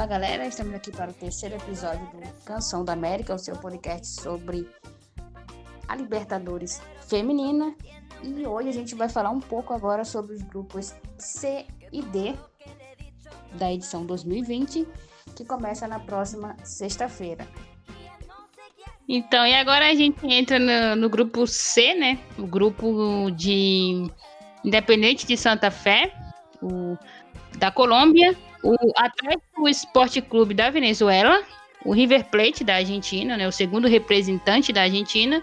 Fala galera, estamos aqui para o terceiro episódio do Canção da América, o seu podcast sobre a Libertadores Feminina. E hoje a gente vai falar um pouco agora sobre os grupos C e D da edição 2020, que começa na próxima sexta-feira. Então, e agora a gente entra no, no, grupo C, né? O grupo de Independente de Santa Fé, o, da Colômbia, o Atlético Esporte Clube da Venezuela, o River Plate da Argentina, né? O segundo representante da Argentina,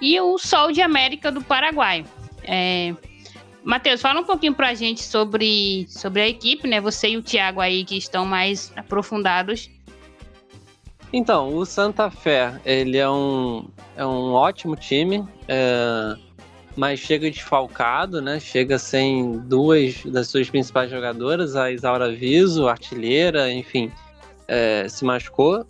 e o Sol de América do Paraguai. É, Matheus, fala um pouquinho pra gente sobre, sobre a equipe, né? Você e o Thiago aí que estão mais aprofundados então, o Santa Fé, ele é um, é um ótimo time, é, mas chega desfalcado, né? Chega sem duas das suas principais jogadoras, a Isaura Viso, artilheira, enfim, é, se machucou.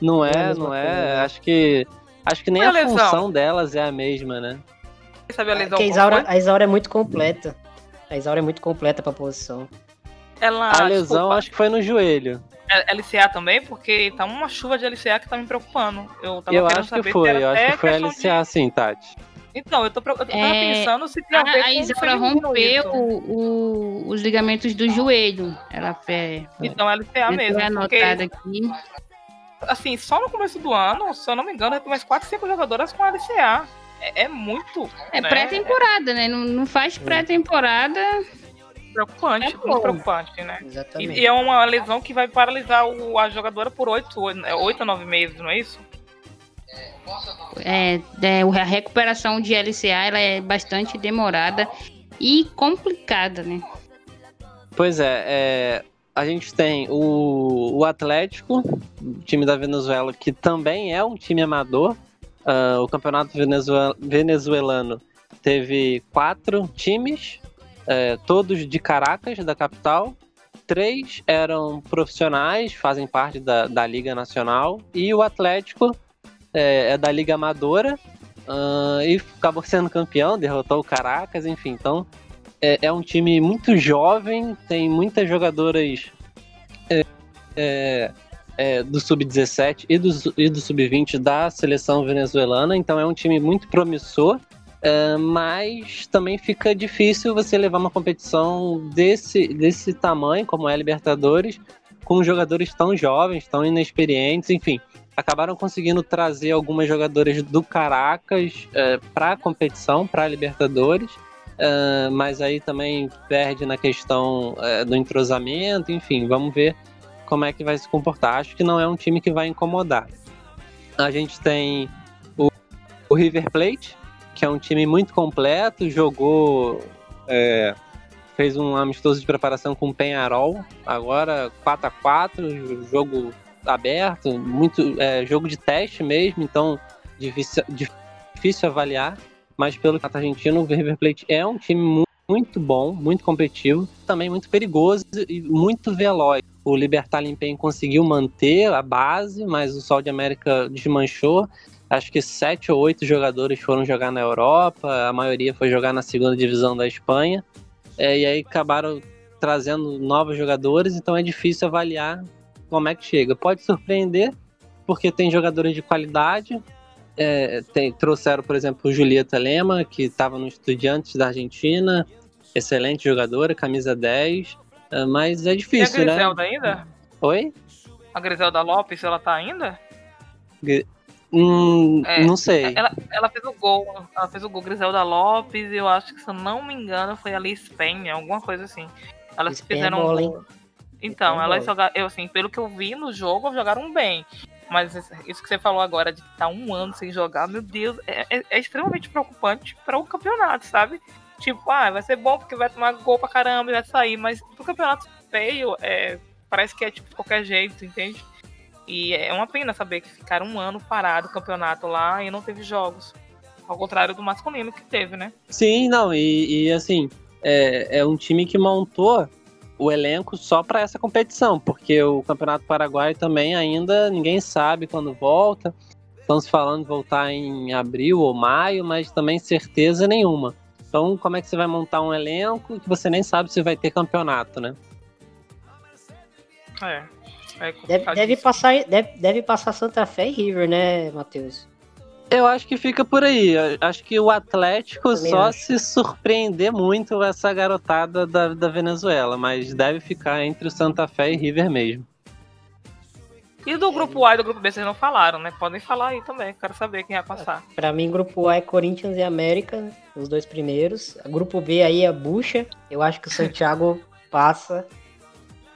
Não é, não é. Né? Acho que acho que nem a, a função delas é a mesma, né? Sabe a é lesão? a Isaura, a Isaura é muito completa. A Isaura é muito completa pra posição. Ela, a lesão desculpa. acho que foi no joelho. LCA também, porque tá uma chuva de LCA que tá me preocupando. Eu, tava eu acho que foi, eu acho que foi LCA de... sim, Tati. Então, eu, tô, eu tava é, pensando se tem a ver a Isabela rompeu o, o, os ligamentos do joelho. Ela fez. Então, LCA mesmo. Anotada porque, aqui. Assim, só no começo do ano, se eu não me engano, tem mais 4, 5 jogadoras com LCA. É, é muito. É né? pré-temporada, né? Não, não faz pré-temporada preocupante, é muito preocupante, né? Exatamente. E, e, é uma lesão que vai paralisar o, a jogadora por oito, oito a nove meses, não é isso? É, é, a recuperação de LCA ela é bastante demorada e complicada, né? Pois é, é a gente tem o, o Atlético, time da Venezuela, que também é um time amador. Uh, o campeonato venezuelano teve quatro times, é, todos de Caracas, da capital. Três eram profissionais, fazem parte da, da Liga Nacional. E o Atlético é, é da Liga Amadora uh, e acabou sendo campeão, derrotou o Caracas, enfim. Então é, é um time muito jovem, tem muitas jogadoras é, é, é do Sub-17 e do, e do Sub-20 da seleção venezuelana. Então é um time muito promissor. Uh, mas também fica difícil você levar uma competição desse, desse tamanho, como é a Libertadores, com jogadores tão jovens, tão inexperientes, enfim. Acabaram conseguindo trazer algumas jogadoras do Caracas uh, para a competição, para a Libertadores, uh, mas aí também perde na questão do entrosamento, enfim, vamos ver como é que vai se comportar. Acho que não é um time que vai incomodar. A gente tem o, o River Plate, que é um time muito completo, jogou. É, fez um amistoso de preparação com o Penharol, agora 4 a 4 jogo aberto, muito é, jogo de teste mesmo, então difícil, difícil avaliar, mas pelo que argentino, o River Plate é um time muito, muito bom, muito competitivo, também muito perigoso e muito veloz. O Libertar Limpem conseguiu manter a base, mas o Sol de América desmanchou acho que sete ou oito jogadores foram jogar na Europa, a maioria foi jogar na segunda divisão da Espanha, é, e aí acabaram trazendo novos jogadores, então é difícil avaliar como é que chega. Pode surpreender, porque tem jogadores de qualidade, é, tem, trouxeram, por exemplo, Julieta Lema, que estava no Estudiantes da Argentina, excelente jogadora, camisa 10, é, mas é difícil, né? a Griselda né? ainda? Oi? A Griselda Lopes, ela tá ainda? Hum, é, não sei. Ela, ela fez o gol. Ela fez o gol Griselda Lopes e eu acho que, se eu não me engano, foi ali Spain, alguma coisa assim. Elas Spain é fizeram. É um gol. Então, elas jogaram. Eu, assim, pelo que eu vi no jogo, jogaram bem. Mas isso que você falou agora de estar um ano sem jogar, meu Deus, é, é, é extremamente preocupante para o campeonato, sabe? Tipo, ah, vai ser bom porque vai tomar gol pra caramba e vai sair, mas pro campeonato feio, é, parece que é tipo de qualquer jeito, entende? E é uma pena saber que ficaram um ano parado o campeonato lá e não teve jogos. Ao contrário do masculino que teve, né? Sim, não, e, e assim, é, é um time que montou o elenco só para essa competição, porque o Campeonato Paraguai também ainda ninguém sabe quando volta. Estamos falando de voltar em abril ou maio, mas também certeza nenhuma. Então, como é que você vai montar um elenco que você nem sabe se vai ter campeonato, né? É. é deve, deve, passar, deve, deve passar Santa Fé e River, né, Matheus? Eu acho que fica por aí. Eu acho que o Atlético só acho. se surpreender muito essa garotada da, da Venezuela, mas deve ficar entre o Santa Fé e River mesmo. E do grupo A e do grupo B vocês não falaram, né? Podem falar aí também, quero saber quem vai passar. Pra mim, grupo A é Corinthians e América, os dois primeiros. O grupo B aí é Bucha. Eu acho que o Santiago passa.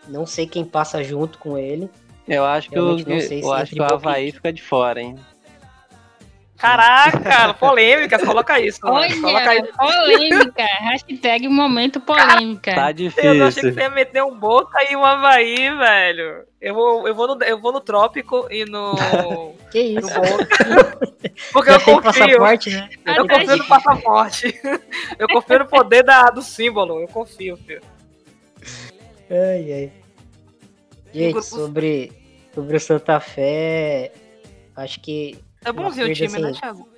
Não sei quem passa junto com ele. Eu acho que, o, eu acho que o Havaí fica de fora, hein? Caraca, polêmicas, coloca isso. Olha, coloca isso. polêmica. Hashtag momento polêmica. Tá difícil. Eu achei que você ia meter um Boca e um Havaí, velho. Eu vou, eu vou, no, eu vou no Trópico e no. Que isso? No Boca. Porque eu confio. Passaporte, né? Eu confio no passaporte. Eu confio no poder da, do símbolo. Eu confio, filho. Ai, ai. Gente, sobre, sobre o Santa Fé, acho que é bonzinho o time, né, assim, né, Thiago?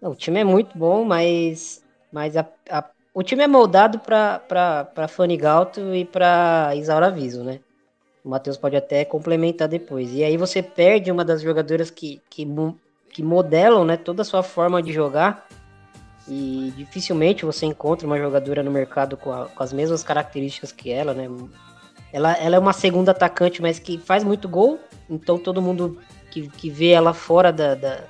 Não, o time é muito bom, mas, mas a, a, o time é moldado para Fanigalto e para Isaura Viso, né? O Matheus pode até complementar depois. E aí você perde uma das jogadoras que, que, que modelam né, toda a sua forma de jogar. E dificilmente você encontra uma jogadora no mercado com, a, com as mesmas características que ela, né? Ela, ela é uma segunda atacante, mas que faz muito gol. Então todo mundo que, que vê ela fora da, da,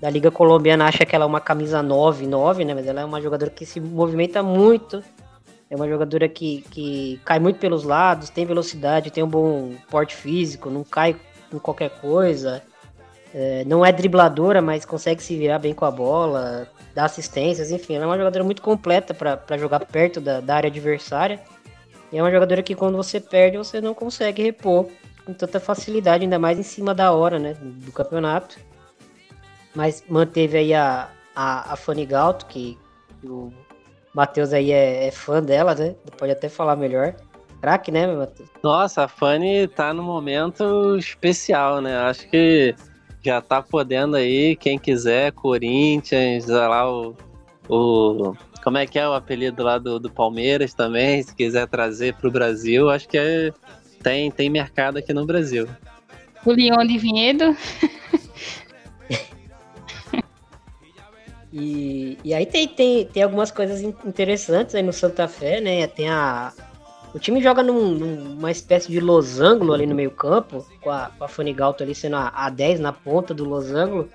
da, Liga Colombiana acha que ela é uma camisa 9, 9, né? Mas ela é uma jogadora que se movimenta muito. É uma jogadora que, que cai muito pelos lados, tem velocidade, tem um bom porte físico, não cai em qualquer coisa. É, não é dribladora, mas consegue se virar bem com a bola, dá assistências, enfim, ela é uma jogadora muito completa para jogar perto da, da área adversária. E é uma jogadora que quando você perde, você não consegue repor com tanta facilidade, ainda mais em cima da hora, né, do campeonato. Mas manteve aí a, a, a Fanny Galto, que o Matheus aí é, é, fã dela, né? Pode até falar melhor. Crack, né, Matheus? Nossa, a Fanny tá no momento especial, né? Acho que já tá podendo aí, quem quiser, Corinthians, lá o, o como é que é o apelido lá do, do Palmeiras também, se quiser trazer para o Brasil, acho que é, tem, tem mercado aqui no Brasil. O Leão de Vinhedo. e, e aí tem, tem, tem algumas coisas interessantes aí no Santa Fé, né? Tem a. O time joga num, numa espécie de losango ali no meio campo, com a, com a Fanny Galto ali sendo a, a 10 na ponta do losango.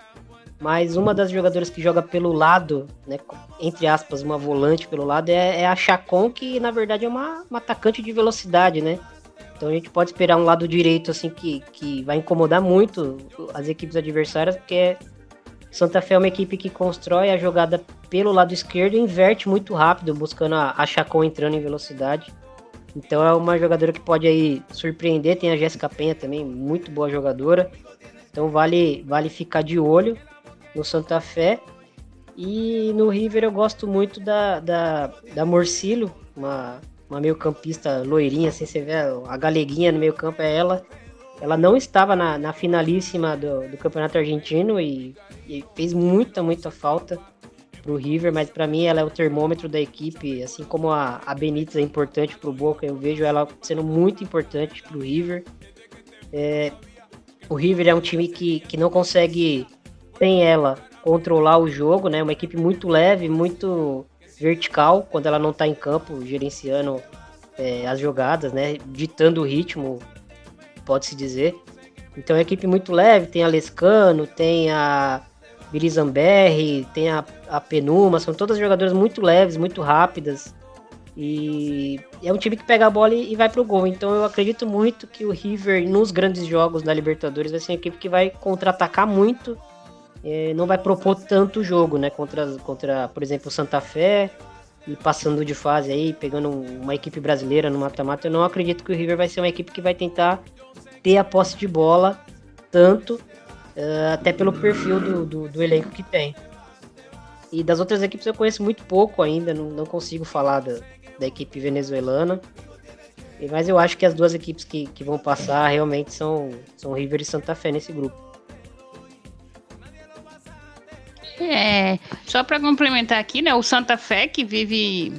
Mas uma das jogadoras que joga pelo lado, né, entre aspas, uma volante pelo lado, é, é a Chacon, que na verdade é uma, uma atacante de velocidade, né? Então a gente pode esperar um lado direito assim que, que vai incomodar muito as equipes adversárias, porque Santa Fé é uma equipe que constrói a jogada pelo lado esquerdo e inverte muito rápido, buscando a, a Chacon entrando em velocidade. Então é uma jogadora que pode aí surpreender. Tem a Jéssica Penha também, muito boa jogadora. Então vale, vale ficar de olho no Santa Fé. E no River eu gosto muito da, da, da Morcillo, uma uma meio campista loirinha, assim, você vê a galeguinha no meio campo, é ela. Ela não estava na, na finalíssima do, do campeonato argentino e, e, fez muita, muita falta pro River, mas para mim ela é o termômetro da equipe, assim como a, a Benítez é importante pro Boca, eu vejo ela sendo muito importante pro River. É, o River é um time que, que não consegue, sem ela, controlar o jogo, né? Uma equipe muito leve, muito vertical quando ela não está em campo, gerenciando é, as jogadas, né? Ditando o ritmo, pode-se dizer. Então é uma equipe muito leve, tem a Lescano, tem a Billy Zamberri, tem a, a Penuma, são todas jogadoras muito leves, muito rápidas. E é um time que pega a bola e, e vai pro gol. Então eu acredito muito que o River, nos grandes jogos da Libertadores, vai ser uma equipe que vai contra-atacar muito é, não vai propor tanto jogo, né? Contra, contra, por exemplo, Santa Fé e passando de fase aí, pegando uma equipe brasileira no mata-mata, eu não acredito que o River vai ser uma equipe que vai tentar ter a posse de bola tanto, uh, até pelo perfil do, do, do, elenco que tem. E das outras equipes eu conheço muito pouco ainda, não, não consigo falar da, da equipe venezuelana. Mas eu acho que as duas equipes que, que vão passar realmente são, são River e Santa Fé nesse grupo. É, só para complementar aqui, né? O Santa Fé que vive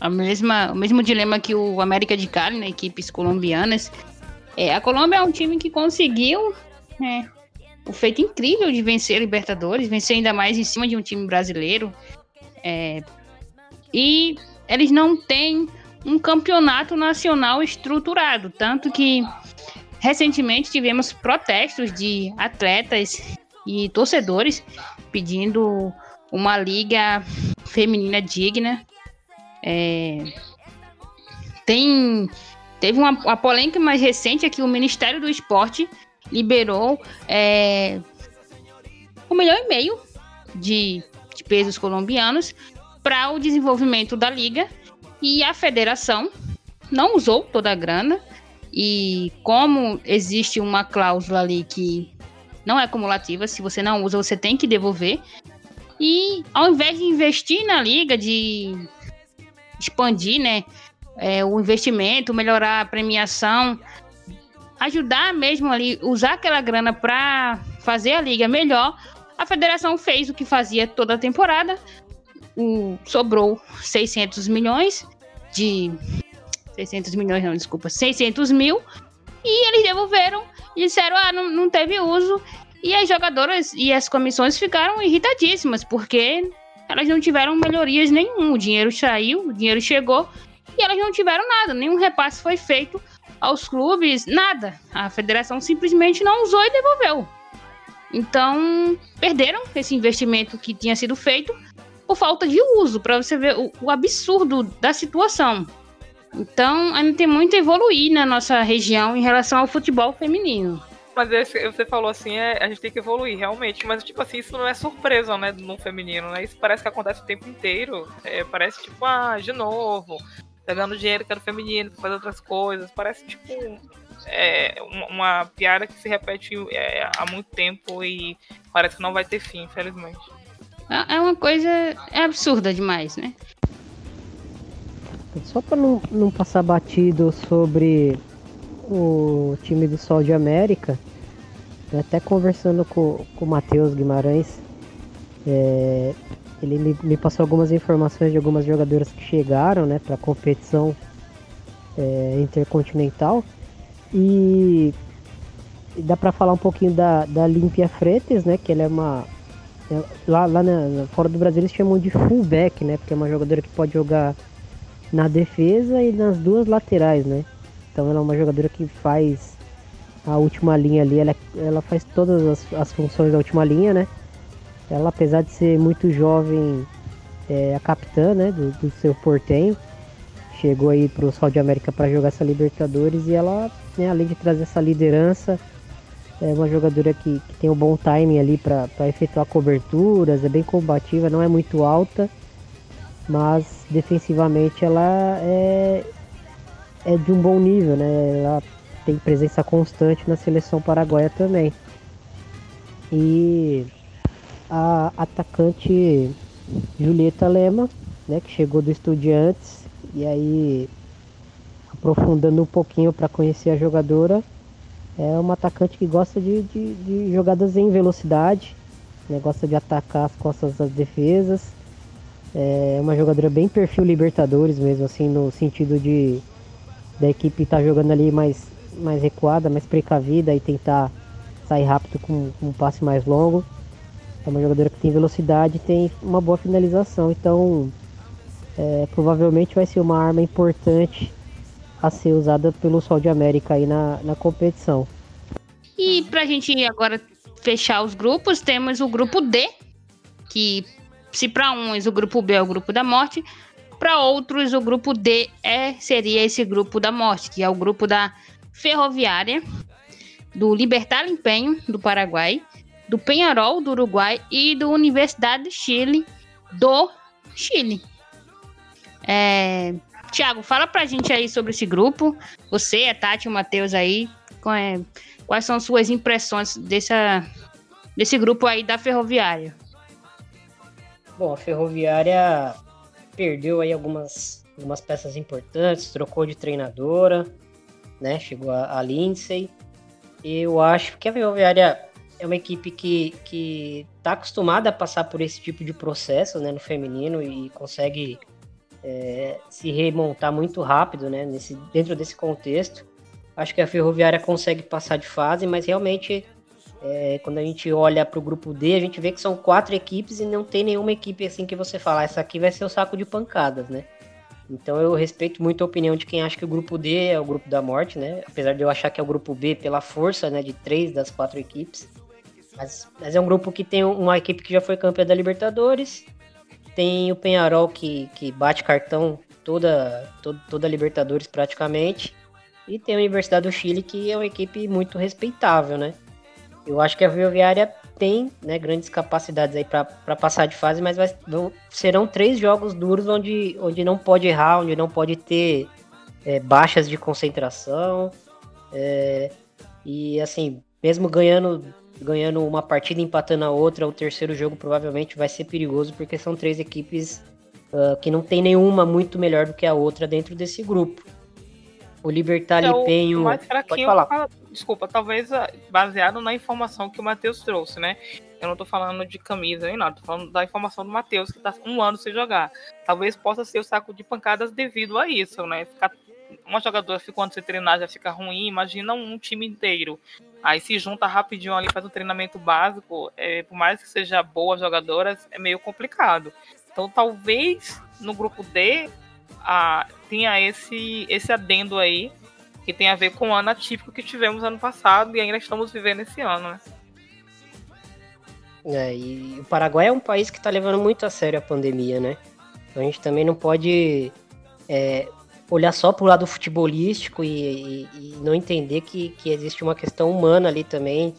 a mesma, o mesmo dilema que o América de Cali, né? Equipes colombianas. É, a Colômbia é um time que conseguiu é, o feito incrível de vencer a Libertadores, vencer ainda mais em cima de um time brasileiro. É, e eles não têm um campeonato nacional estruturado, tanto que recentemente tivemos protestos de atletas e torcedores pedindo uma liga feminina digna. É, tem teve uma, uma, polêmica mais recente aqui. O Ministério do Esporte liberou é, um milhão e meio de, de pesos colombianos para o desenvolvimento da liga. E a federação não usou toda a grana. E como existe uma cláusula ali que não é cumulativa, se você não usa, você tem que devolver. E ao invés de investir na liga, de expandir, né, é, o investimento, melhorar a premiação, ajudar mesmo ali, usar aquela grana para fazer a liga melhor, a federação fez o que fazia toda a temporada, o, sobrou 600 milhões de 600 milhões, não, desculpa, 600 mil. E eles devolveram e disseram: ah, não, não teve uso. E as jogadoras e as comissões ficaram irritadíssimas, porque elas não tiveram melhorias nenhum. O dinheiro saiu, o dinheiro chegou e elas não tiveram nada. Nenhum repasse foi feito aos clubes, nada. A federação simplesmente não usou e devolveu. Então, perderam esse investimento que tinha sido feito por falta de uso, para você ver o, o absurdo da situação. Então, ainda tem muito a evoluir na nossa região em relação ao futebol feminino. Mas você falou assim, é, a gente tem que evoluir, realmente. Mas, tipo assim, isso não é surpresa, né, no feminino, né? Isso parece que acontece o tempo inteiro. É, parece, tipo, ah, de novo, pegando dinheiro que era feminino fazer outras coisas. Parece, tipo, é, uma, piada que se repete é, há muito tempo e parece que não vai ter fim, infelizmente. É, é uma coisa é absurda demais, né? Só para não, não passar batido sobre o time do Sol de América, até conversando com, com o Matheus Guimarães, é, ele me, me, passou algumas informações de algumas jogadoras que chegaram né, para a competição é, intercontinental e, dá para falar um pouquinho da, da Limpia Fretes, né, que ela é uma é, lá, lá na, fora do Brasil eles chamam de fullback, né, porque é uma jogadora que pode jogar na defesa e nas duas laterais, né? Então ela é uma jogadora que faz a última linha ali, ela, ela faz todas as, as funções da última linha, né? Ela, apesar de ser muito jovem, é a capitã, né, do, do seu portenho, chegou aí para o Sol de América para jogar essa Libertadores e ela, né, além de trazer essa liderança, é uma jogadora que, que tem um bom timing ali para efetuar coberturas, é bem combativa, não é muito alta, mas defensivamente ela é, é de um bom nível, né? Ela tem presença constante na seleção paraguaia também. E a atacante Julieta Lema, né, que chegou do Estudiantes, e aí aprofundando um pouquinho para conhecer a jogadora, é uma atacante que gosta de, de, de jogadas em velocidade, né, gosta de atacar as costas das defesas, é uma jogadora bem perfil Libertadores mesmo, assim, no sentido de da equipe estar tá jogando ali mais, mais recuada, mais precavida e tentar sair rápido com, com um passe mais longo. É uma jogadora que tem velocidade tem uma boa finalização, então é, provavelmente vai ser uma arma importante a ser usada pelo Sol de América aí na, na competição. E pra gente agora fechar os grupos, temos o grupo D, que se para uns o grupo B é o grupo da morte, para outros o grupo D é, seria esse grupo da morte, que é o grupo da Ferroviária, do Libertar Empenho do Paraguai, do Penharol do Uruguai e do Universidade de Chile do Chile. É... Tiago, fala pra gente aí sobre esse grupo. Você, a Tati o Matheus aí, é... quais são suas impressões dessa... desse grupo aí da Ferroviária? Bom, a Ferroviária perdeu aí algumas, algumas peças importantes, trocou de treinadora, né? Chegou a, a Lindsay. Eu acho que a Ferroviária é uma equipe que, que tá acostumada a passar por esse tipo de processo né, no feminino e consegue é, se remontar muito rápido né, nesse, dentro desse contexto. acho que a Ferroviária consegue passar de fase, mas realmente é, quando a gente olha para o grupo D, a gente vê que são quatro equipes e não tem nenhuma equipe assim que você fala, essa aqui vai ser o saco de pancadas, né? Então eu respeito muito a opinião de quem acha que o grupo D é o grupo da morte, né? Apesar de eu achar que é o grupo B pela força, né, de três das quatro equipes. Mas, mas é um grupo que tem uma equipe que já foi campeã da Libertadores, tem o Penharol que, que bate cartão toda, toda, toda a Libertadores praticamente, e tem a Universidade do Chile que é uma equipe muito respeitável, né? Eu acho que a Ferroviária tem né, grandes capacidades aí para passar de fase, mas vai, vão, serão três jogos duros onde, onde não pode errar, onde não pode ter é, baixas de concentração. É, e assim, mesmo ganhando ganhando uma partida empatando a outra, o terceiro jogo provavelmente vai ser perigoso, porque são três equipes uh, que não tem nenhuma muito melhor do que a outra dentro desse grupo. O Libertar então, Penho. Pode falar. Desculpa, talvez ah, baseado na informação que o Matheus trouxe, né? Eu não tô falando de camisa nem nada, tô falando da informação do Matheus, que tá um ano sem jogar. Talvez possa ser o saco de pancadas devido a isso, né? Ficar, uma jogadora ficando sem treinar já fica ruim, imagina um time inteiro. Aí se junta rapidinho ali, faz um treinamento básico, é, por mais que seja boa jogadora, é meio complicado. Então talvez no grupo D a, tinha esse, esse adendo aí, que tem a ver com o ano atípico que tivemos ano passado e ainda estamos vivendo esse ano, né? É, e o Paraguai é um país que está levando muito a sério a pandemia, né? Então a gente também não pode é, olhar só para o lado futebolístico e, e, e, não entender que, que existe uma questão humana ali também,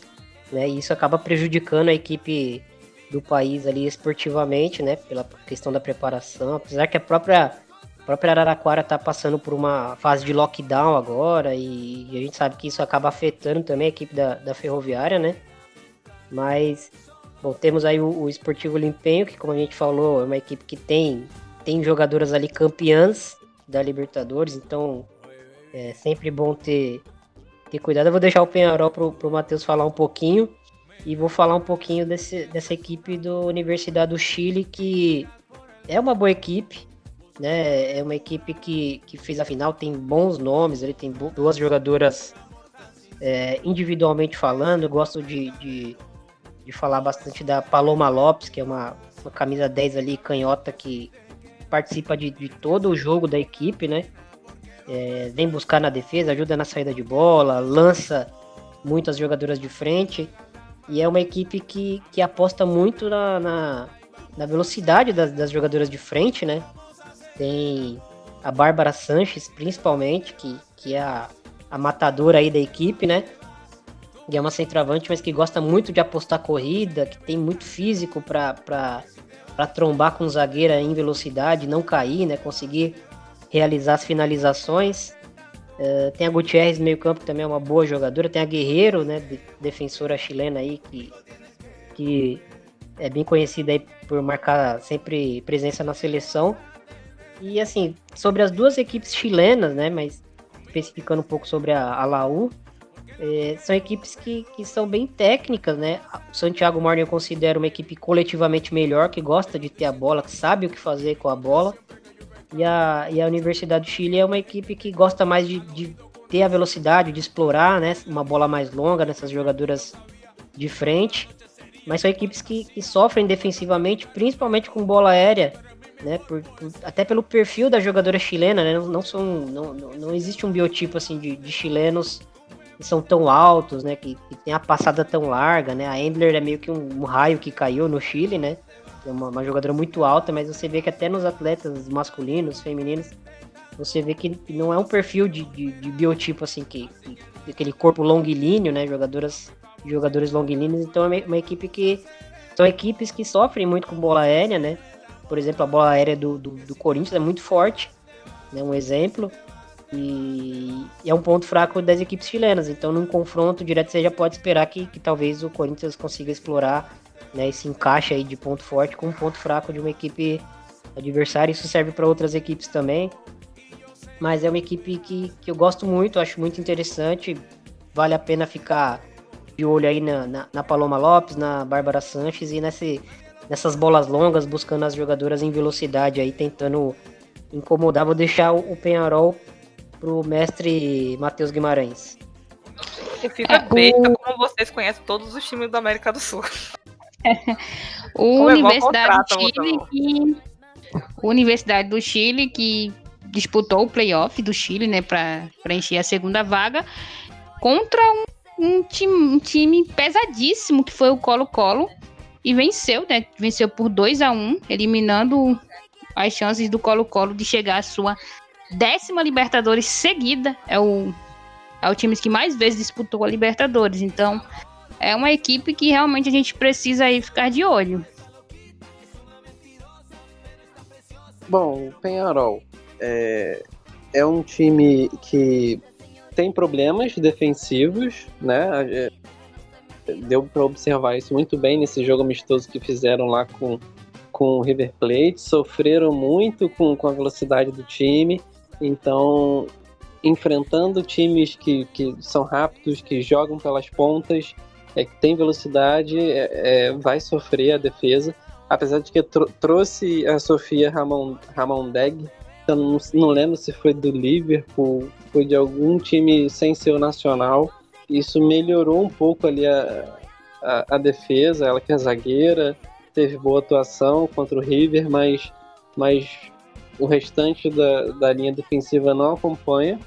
né? E isso acaba prejudicando a equipe do país ali esportivamente, né? Pela questão da preparação, apesar que a própria própria Araraquara está passando por uma fase de lockdown agora e, a gente sabe que isso acaba afetando também a equipe da, da Ferroviária, né? Mas, bom, temos aí o, o Esportivo Limpenho, que como a gente falou, é uma equipe que tem, tem jogadoras ali campeãs da Libertadores, então é sempre bom ter, ter cuidado. Eu vou deixar o Penharol pro, pro Matheus falar um pouquinho e vou falar um pouquinho desse, dessa equipe do Universidade do Chile, que é uma boa equipe, né? É uma equipe que, que fez a final, tem bons nomes, ele tem duas jogadoras é, individualmente falando. Eu gosto de, de, de, falar bastante da Paloma Lopes, que é uma, uma camisa 10 ali, canhota, que participa de, de todo o jogo da equipe, né? É, vem buscar na defesa, ajuda na saída de bola, lança muitas jogadoras de frente. E é uma equipe que, que aposta muito na, na, na velocidade das, das jogadoras de frente, né? Tem a Bárbara Sanches, principalmente, que, que é a, a matadora aí da equipe, né? E é uma centroavante, mas que gosta muito de apostar corrida, que tem muito físico para trombar com o zagueiro em velocidade, não cair, né? Conseguir realizar as finalizações. Uh, tem a Gutierrez meio campo, que também é uma boa jogadora. Tem a Guerreiro, né? Defensora chilena aí, que, que é bem conhecida aí por marcar sempre presença na seleção. E assim, sobre as duas equipes chilenas, né? Mas especificando um pouco sobre a, a Laú, é, são equipes que, que são bem técnicas, né? O Santiago Morning eu considero uma equipe coletivamente melhor, que gosta de ter a bola, que sabe o que fazer com a bola. E a, e a Universidade do Chile é uma equipe que gosta mais de, de ter a velocidade, de explorar né, uma bola mais longa nessas jogadoras de frente. Mas são equipes que, que sofrem defensivamente, principalmente com bola aérea né? Por, por, até pelo perfil da jogadora chilena, né? Não, não são, não, não, existe um biotipo assim de, de chilenos que são tão altos, né? Que, que, tem a passada tão larga, né? A Endler é meio que um, um raio que caiu no Chile, né? É uma, uma, jogadora muito alta, mas você vê que até nos atletas masculinos, femininos, você vê que não é um perfil de, de, de biotipo assim que, que aquele corpo longilíneo, né? Jogadoras, jogadores longilíneos. Então é uma equipe que são equipes que sofrem muito com bola aérea, né? Por exemplo, a bola aérea do, do, do Corinthians é muito forte, né, um exemplo. E, e, é um ponto fraco das equipes chilenas. Então, num confronto direto, você já pode esperar que, que talvez o Corinthians consiga explorar né, esse encaixe aí de ponto forte com um ponto fraco de uma equipe adversária. Isso serve para outras equipes também. Mas é uma equipe que, que eu gosto muito, acho muito interessante. Vale a pena ficar de olho aí na, na, na Paloma Lopes, na Bárbara Sanches e nesse, nessas bolas longas, buscando as jogadoras em velocidade aí, tentando incomodar. Vou deixar o Penharol pro mestre Matheus Guimarães? Eu fico é, besta o... como vocês conhecem todos os times da América do Sul. o Universidade do Chile que... Universidade do Chile que disputou o playoff do Chile, né, para preencher a segunda vaga contra um, um, time, um time pesadíssimo que foi o Colo-Colo e venceu, né? Venceu por 2 a 1 um, eliminando as chances do Colo-Colo de chegar à sua décima Libertadores seguida. É o, é o time que mais vezes disputou a Libertadores. Então, é uma equipe que realmente a gente precisa aí ficar de olho. Bom, o Penharol é, é um time que tem problemas defensivos, né? Deu para observar isso muito bem nesse jogo amistoso que fizeram lá com, com o River Plate. Sofreram muito com, com a velocidade do time. Então, enfrentando times que, que são rápidos, que jogam pelas pontas, é, que tem velocidade, é, é, vai sofrer a defesa. Apesar de que tro trouxe a Sofia Ramon, Ramondeg, eu não, não lembro se foi do Liverpool, foi de algum time sem ser o nacional. Isso melhorou um pouco ali a, a, a defesa, ela que é zagueira, teve boa atuação contra o River, mas, mas o restante da, da linha defensiva não acompanha.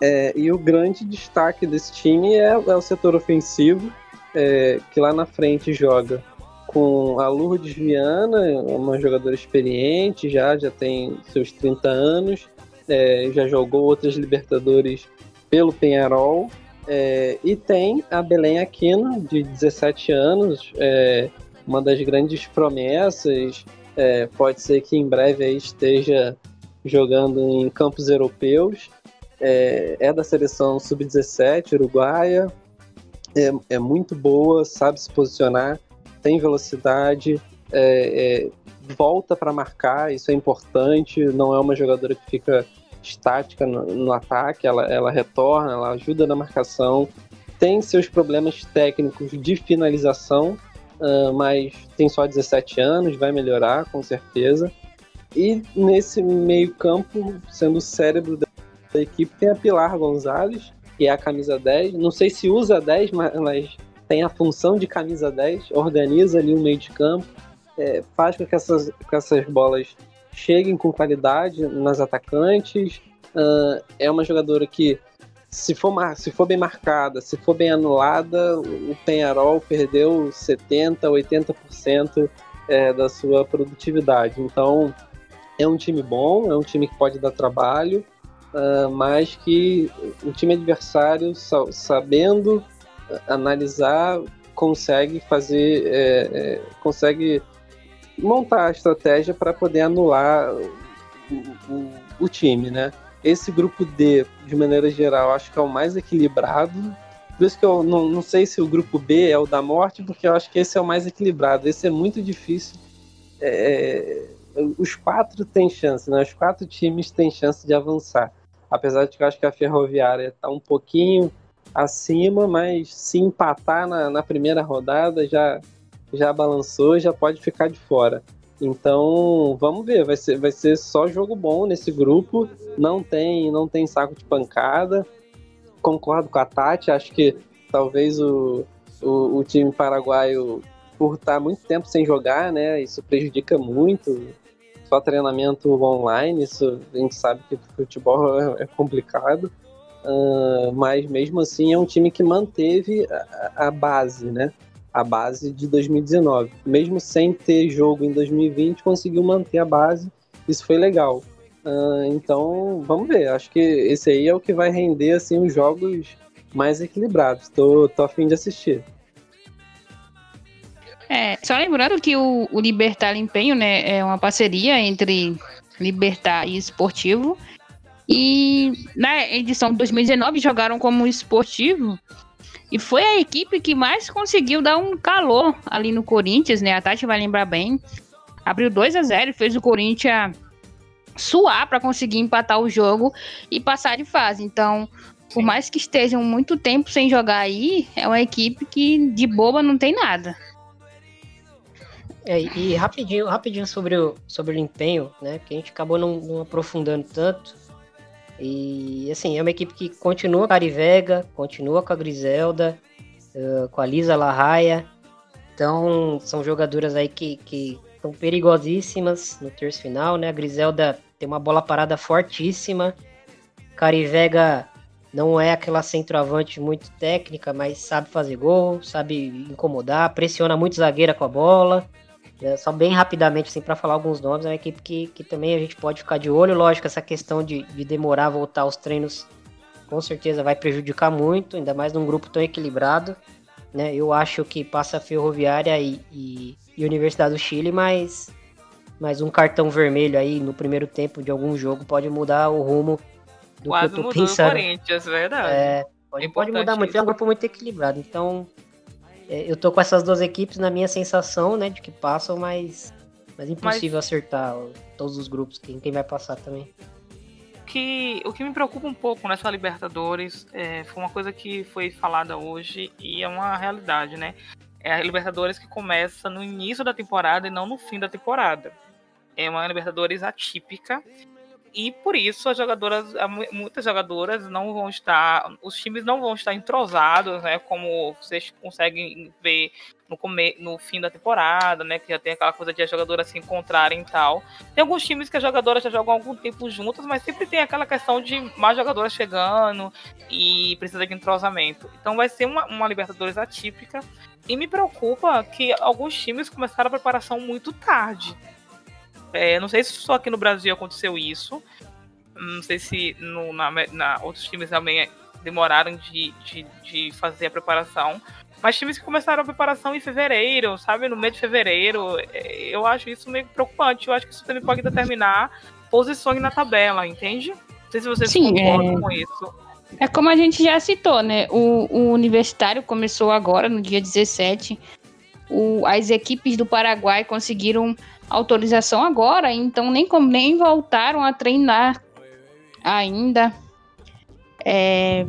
É, e o grande destaque desse time é, é o setor ofensivo, é, que lá na frente joga com a Lourdes Viana, uma jogadora experiente, já, já tem seus 30 anos, é, já jogou outras Libertadores pelo Penharol. É, e tem a Belém Aquino, de 17 anos, é, uma das grandes promessas. É, pode ser que em breve esteja jogando em campos europeus. É, é da seleção sub-17 uruguaia, é, é muito boa, sabe se posicionar tem velocidade, é, volta para marcar, isso é importante. Não é uma jogadora que fica estática no, no, ataque, ela, ela retorna, ela ajuda na marcação. Tem seus problemas técnicos de finalização, uh, mas tem só 17 anos, vai melhorar com certeza. E nesse meio-campo, sendo o cérebro da, equipe, tem a Pilar Gonzalez, que é a camisa 10. Não sei se usa 10, mas, tem a função de camisa 10, organiza ali o meio de campo, é, faz com que essas, que essas bolas cheguem com qualidade nas atacantes. Uh, é uma jogadora que, se for, se for bem marcada, se for bem anulada, o Penharol perdeu 70%, 80% é, da sua produtividade. Então, é um time bom, é um time que pode dar trabalho, uh, mas que o time adversário, sabendo analisar, consegue fazer, é, é, consegue montar a estratégia para poder anular o, o, o, time, né? Esse grupo D, de maneira geral, acho que é o mais equilibrado. Por isso que eu não, não sei se o grupo B é o da morte, porque eu acho que esse é o mais equilibrado. Esse é muito difícil. É, os quatro têm chance, né? Os quatro times têm chance de avançar. Apesar de que eu acho que a Ferroviária está um pouquinho acima, mas se empatar na, na primeira rodada já, já balançou, já pode ficar de fora. Então, vamos ver, vai ser, vai ser só jogo bom nesse grupo. Não tem, não tem saco de pancada. Concordo com a Tati, acho que talvez o, o, o time paraguaio, por estar muito tempo sem jogar, né, isso prejudica muito. Só treinamento online, isso a gente sabe que futebol é, é complicado. Uh, mas mesmo assim é um time que manteve a, a, base, né? A base de 2019. Mesmo sem ter jogo em 2020, conseguiu manter a base. Isso foi legal. Uh, então, vamos ver. Acho que esse aí é o que vai render assim os jogos mais equilibrados. Tô, tô a fim de assistir. É, só lembrando que o, o Libertar Empenho, né, é uma parceria entre Libertar e Esportivo. E na edição de 2019 jogaram como esportivo. E foi a equipe que mais conseguiu dar um calor ali no Corinthians, né? A Tati vai lembrar bem. Abriu 2 a 0 e fez o Corinthians suar para conseguir empatar o jogo e passar de fase. Então, por mais que estejam muito tempo sem jogar aí, é uma equipe que de boba não tem nada. É, e rapidinho, rapidinho sobre o, sobre o empenho, né? Que a gente acabou não, não aprofundando tanto. E assim, é uma equipe que continua com a Arivega, continua com a Griselda, uh, com a Lisa Larraia. Então, são jogadoras aí que, que são perigosíssimas no terço final, né? A Griselda tem uma bola parada fortíssima. Carivega não é aquela centroavante muito técnica, mas sabe fazer gol, sabe incomodar, pressiona muito zagueira com a bola. É, só bem rapidamente, assim, para falar alguns nomes, é uma equipe que, que também a gente pode ficar de olho. Lógico, essa questão de, de demorar a voltar aos treinos com certeza vai prejudicar muito, ainda mais num grupo tão equilibrado. Né? Eu acho que passa Ferroviária e, e, e Universidade do Chile, mas, mas um cartão vermelho aí no primeiro tempo de algum jogo pode mudar o rumo do Quase que eu tô pensando. O Corinthians, verdade. É, pode, é pode mudar muito. É um grupo muito equilibrado. Então, eu tô com essas duas equipes na minha sensação, né, de que passam, mas, mas impossível mas... acertar todos os grupos, quem, quem vai passar também. Que, o que me preocupa um pouco nessa Libertadores é, foi uma coisa que foi falada hoje e é uma realidade, né? É a Libertadores que começa no início da temporada e não no fim da temporada. É uma Libertadores atípica e por isso as jogadoras, muitas jogadoras não vão estar, os times não vão estar entrosados, né? Como vocês conseguem ver no, come, no fim da temporada, né? Que já tem aquela coisa de as jogadoras se encontrarem e tal. Tem alguns times que as jogadoras já jogam algum tempo juntas, mas sempre tem aquela questão de mais jogadoras chegando e precisa de entrosamento. Então vai ser uma, uma Libertadores atípica. E me preocupa que alguns times começaram a preparação muito tarde. É, não sei se só aqui no Brasil aconteceu isso. Não sei se no, na, na, outros times também demoraram de, de, de, fazer a preparação. Mas times que começaram a preparação em fevereiro, sabe? No mês de fevereiro. É, eu acho isso meio preocupante. Eu acho que isso também pode determinar posições na tabela, entende? Não sei se vocês Sim, concordam é... com isso. É como a gente já citou, né? O, o universitário começou agora, no dia 17. O, as equipes do Paraguai conseguiram autorização agora, então nem, nem voltaram a treinar ainda. É,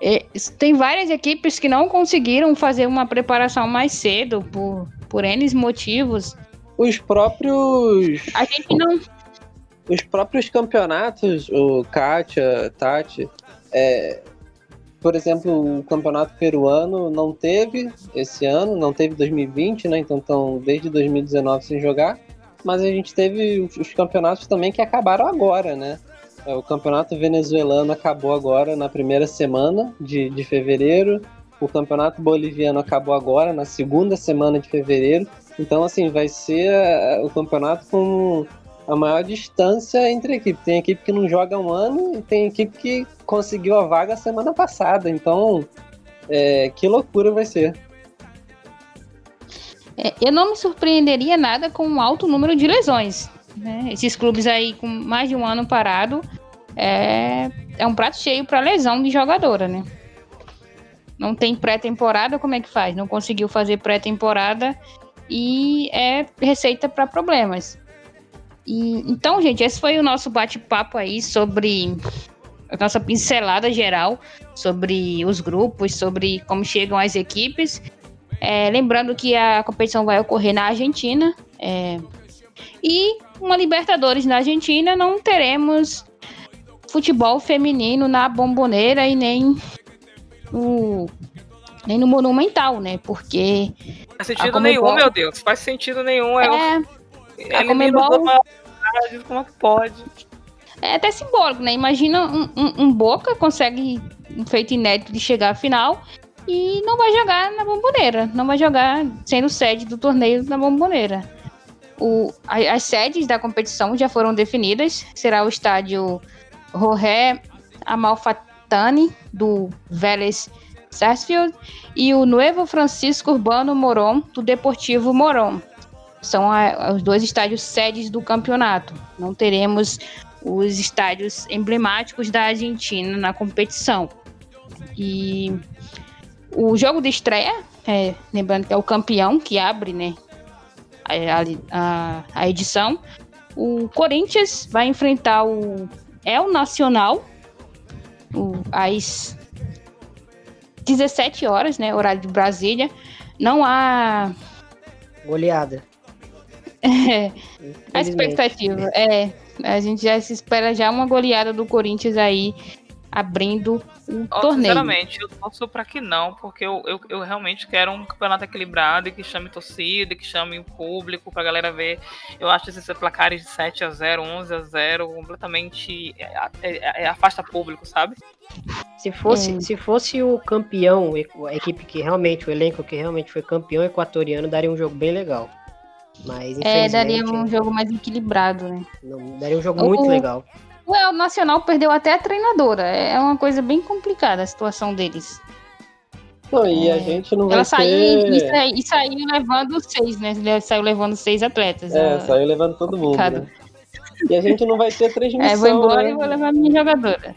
é, tem várias equipes que não conseguiram fazer uma preparação mais cedo por, por N motivos. Os próprios. A gente não. Os próprios campeonatos, o Kátia, Tati, é, por exemplo, o campeonato peruano não teve esse ano, não teve 2020, né? Então estão desde 2019 sem jogar. Mas a gente teve os campeonatos também que acabaram agora, né? É, o campeonato venezuelano acabou agora na primeira semana de, de fevereiro. O campeonato boliviano acabou agora na segunda semana de fevereiro. Então, assim, vai ser é, o campeonato com a maior distância entre equipes. Tem equipe que não joga um ano e tem equipe que conseguiu a vaga semana passada. Então, é, que loucura vai ser. É, eu não me surpreenderia nada com um alto número de lesões. Né? Esses clubes aí com mais de um ano parado é, é um prato cheio para lesão de jogadora, né? Não tem pré-temporada, como é que faz? Não conseguiu fazer pré-temporada e é receita para problemas. E, então, gente, esse foi o nosso bate-papo aí sobre a nossa pincelada geral sobre os grupos, sobre como chegam as equipes. É, lembrando que a competição vai ocorrer na Argentina. É, e uma Libertadores na Argentina não teremos futebol feminino na bomboneira e nem no, nem no Monumental, né? Porque. Faz sentido Comebol... nenhum, meu Deus. Faz sentido nenhum. É, é a Comebol... Como é que pode? É até simbólico, né? Imagina um, um, um, Boca consegue um feito inédito de chegar à final e não vai jogar na bomboneira. Não vai jogar sendo sede do torneio na bomboneira. O, as sedes da competição já foram definidas. Será o estádio Jorge Amalfatani, do Vélez Sarsfield, e o Nuevo Francisco Urbano Moron, do Deportivo Moron são a, os dois estádios sedes do campeonato. Não teremos os estádios emblemáticos da Argentina na competição. E o jogo de estreia, é, lembrando que é o campeão que abre né, a, a, a edição, o Corinthians vai enfrentar o El Nacional o, às 17 horas, né, horário de Brasília. Não há goleada. É, a expectativa é A gente já se espera já uma goleada do Corinthians aí abrindo o oh, torneio. Sinceramente, eu torço para que não, porque eu, eu, eu, realmente quero um campeonato equilibrado e que chame torcida, que chame o público pra galera ver. Eu acho esses placares de 7 a 0 11 a 0 completamente é, é, é, afasta público, sabe? Se fosse, é. se fosse o campeão, a equipe que realmente, o elenco que realmente foi campeão equatoriano, daria um jogo bem legal. Mas, é, daria um jogo mais equilibrado, né? Não, daria um jogo o... muito legal. O Nacional perdeu até a treinadora. É uma coisa bem complicada a situação deles. Não, e é. a gente não Ela vai saiu, ter... e, saiu levando seis, né? Saiu levando seis atletas. É, ela... saiu levando todo mundo. Né? E a gente não vai ter transmissão. É, vou embora né? e vou levar minha jogadora.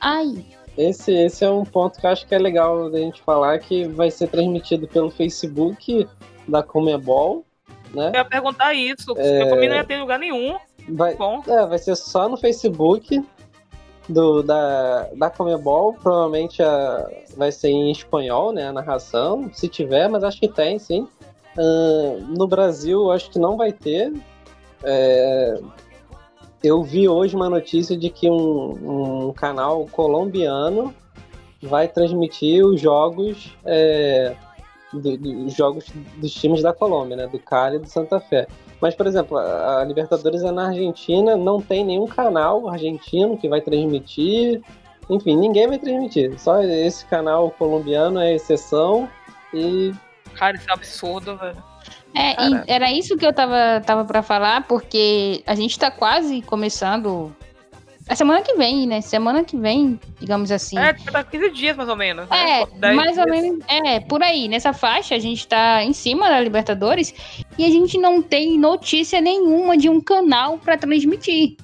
Ai. Esse, esse é um ponto que eu acho que é legal da gente falar, que vai ser transmitido pelo Facebook da Comebol, né? Eu ia perguntar isso, é... porque não ia ter lugar nenhum. Vai, Bom. É, vai ser só no Facebook do, da, da Comebol. Provavelmente a, vai ser em espanhol, né? A narração, se tiver, mas acho que tem, sim. Uh, no Brasil, acho que não vai ter. É, eu vi hoje uma notícia de que um, um canal colombiano vai transmitir os jogos é, do, do, jogos dos times da Colômbia, né? Do Cali e do Santa Fé. Mas, por exemplo, a, Libertadores é na Argentina, não tem nenhum canal argentino que vai transmitir. Enfim, ninguém vai transmitir. Só esse canal colombiano é exceção e. Cara, isso é absurdo, velho. É, era isso que eu tava, tava para falar, porque a gente tá quase começando a semana que vem, né? Semana que vem, digamos assim. É, tá 15 dias mais ou menos. Né? É, mais dias. ou menos. É, por aí. Nessa faixa, a gente tá em cima da Libertadores e a gente não tem notícia nenhuma de um canal para transmitir.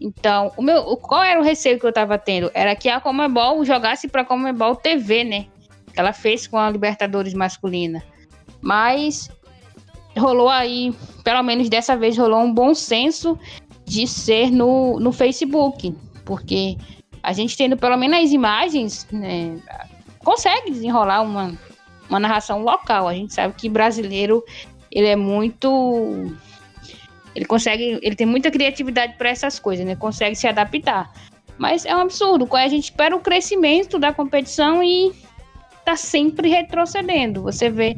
Então, o meu, qual era o receio que eu tava tendo? Era que a Comebol jogasse pra Comebol TV, né? Ela fez com a Libertadores masculina. Mas rolou aí, pelo menos dessa vez, rolou um bom senso de ser no, no Facebook, porque a gente tendo pelo menos as imagens, né, consegue desenrolar uma, uma narração local. A gente sabe que brasileiro ele é muito ele consegue, ele tem muita criatividade para essas coisas, né? Consegue se adaptar. Mas é um absurdo, a gente espera o crescimento da competição e tá sempre retrocedendo. Você vê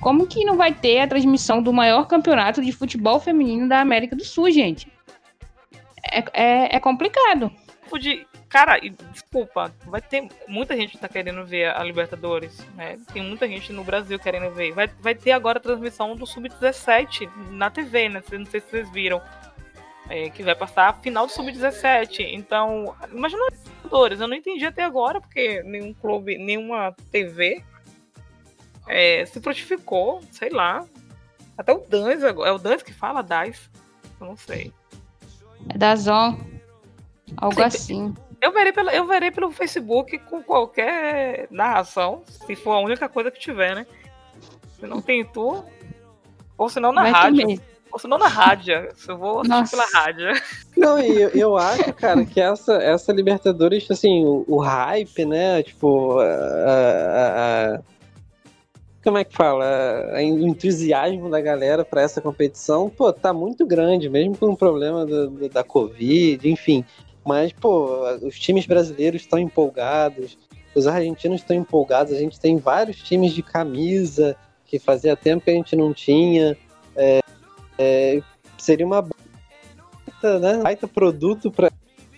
como que não vai ter a transmissão do maior campeonato de futebol feminino da América do Sul, gente? É, é, é complicado. De, cara, desculpa, vai ter muita gente que tá querendo ver a Libertadores, né? Tem muita gente no Brasil querendo ver. Vai, vai ter agora a transmissão do Sub-17 na TV, né? Não sei se vocês viram. É, que vai passar a final do Sub-17. Então, imagina os Libertadores. Eu não entendi até agora, porque nenhum clube, nenhuma TV é, se frutificou, sei lá. Até o Dans, é o Dans que fala DAS. Eu não sei. É da Zon. Algo Sim, assim. Eu verei, pelo, eu verei pelo Facebook com qualquer narração, se for a única coisa que tiver, né? Se não tem tu, ou se não na Vai rádio. Ou se não na rádio. Se eu vou assistir Nossa. pela rádio. Não, e eu, eu, acho, cara, que essa, essa Libertadores, assim, o, o hype, né? Tipo, a, a, a como é que fala, o entusiasmo da galera para essa competição, pô, tá muito grande, mesmo com o problema do, do, da Covid, enfim. Mas, pô, os times brasileiros estão empolgados, os argentinos estão empolgados, a gente tem vários times de camisa que fazia tempo que a gente não tinha. É, é, seria uma baita, né, baita produto para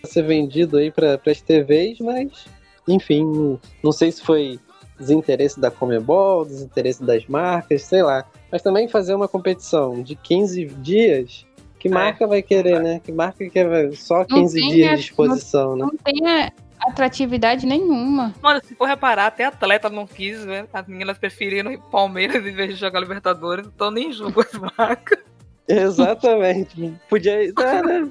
ser vendido aí para as TVs, mas, enfim, não sei se foi desinteresse da Comebol, desinteresse das marcas, sei lá. Mas também fazer uma competição de 15 dias, que é. marca é. vai querer, né? Que marca quer só 15 dias de exposição, não, né? Não tem atratividade nenhuma. Mano, se for reparar, até atleta não quis, né? As meninas preferiram Palmeiras em vez de jogar Libertadores, então nem julgo as marcas. Exatamente. Podia. É, né?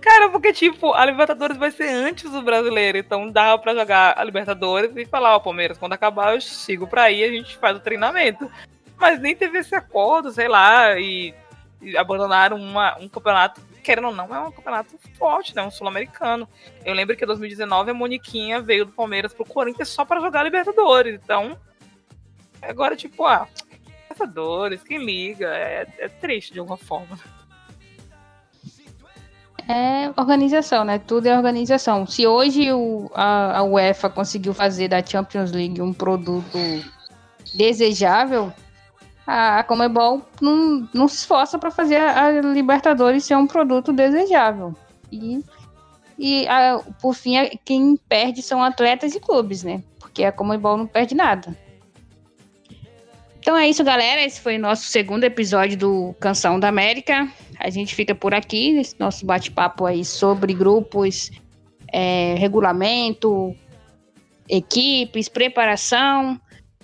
Cara, porque, tipo, a Libertadores vai ser antes do brasileiro. Então dá pra jogar a Libertadores e falar, ó, oh, Palmeiras, quando acabar eu sigo pra aí a gente faz o treinamento. Mas nem teve esse acordo, sei lá, e, e abandonaram uma, um campeonato, querendo ou não, é um campeonato forte, né? Um sul-americano. Eu lembro que em 2019 a Moniquinha veio do Palmeiras pro Corinthians só pra jogar a Libertadores. Então, agora, tipo, ah, Libertadores, quem liga? É, é triste de alguma forma. É organização, né? Tudo é organização. Se hoje o, a, a UEFA conseguiu fazer da Champions League um produto desejável, a, a Comebol não, não se esforça para fazer a, a, Libertadores ser um produto desejável. E, e a, por fim, quem perde são atletas e clubes, né? Porque a Comebol não perde nada. Então é isso, galera. Esse foi o nosso segundo episódio do Canção da América. A gente fica por aqui, nesse nosso bate-papo aí sobre grupos, é, regulamento, equipes, preparação,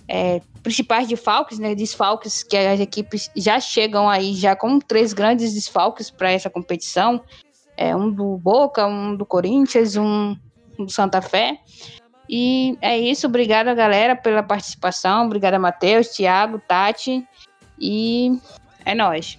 é, principais desfalques, né, desfalques que as equipes já chegam aí já com três grandes desfalques para essa competição, é, um do Boca, um do Corinthians, um, um do Santa Fé. E é isso, obrigada galera pela participação, obrigada Matheus, Thiago, Tati. E é nóis.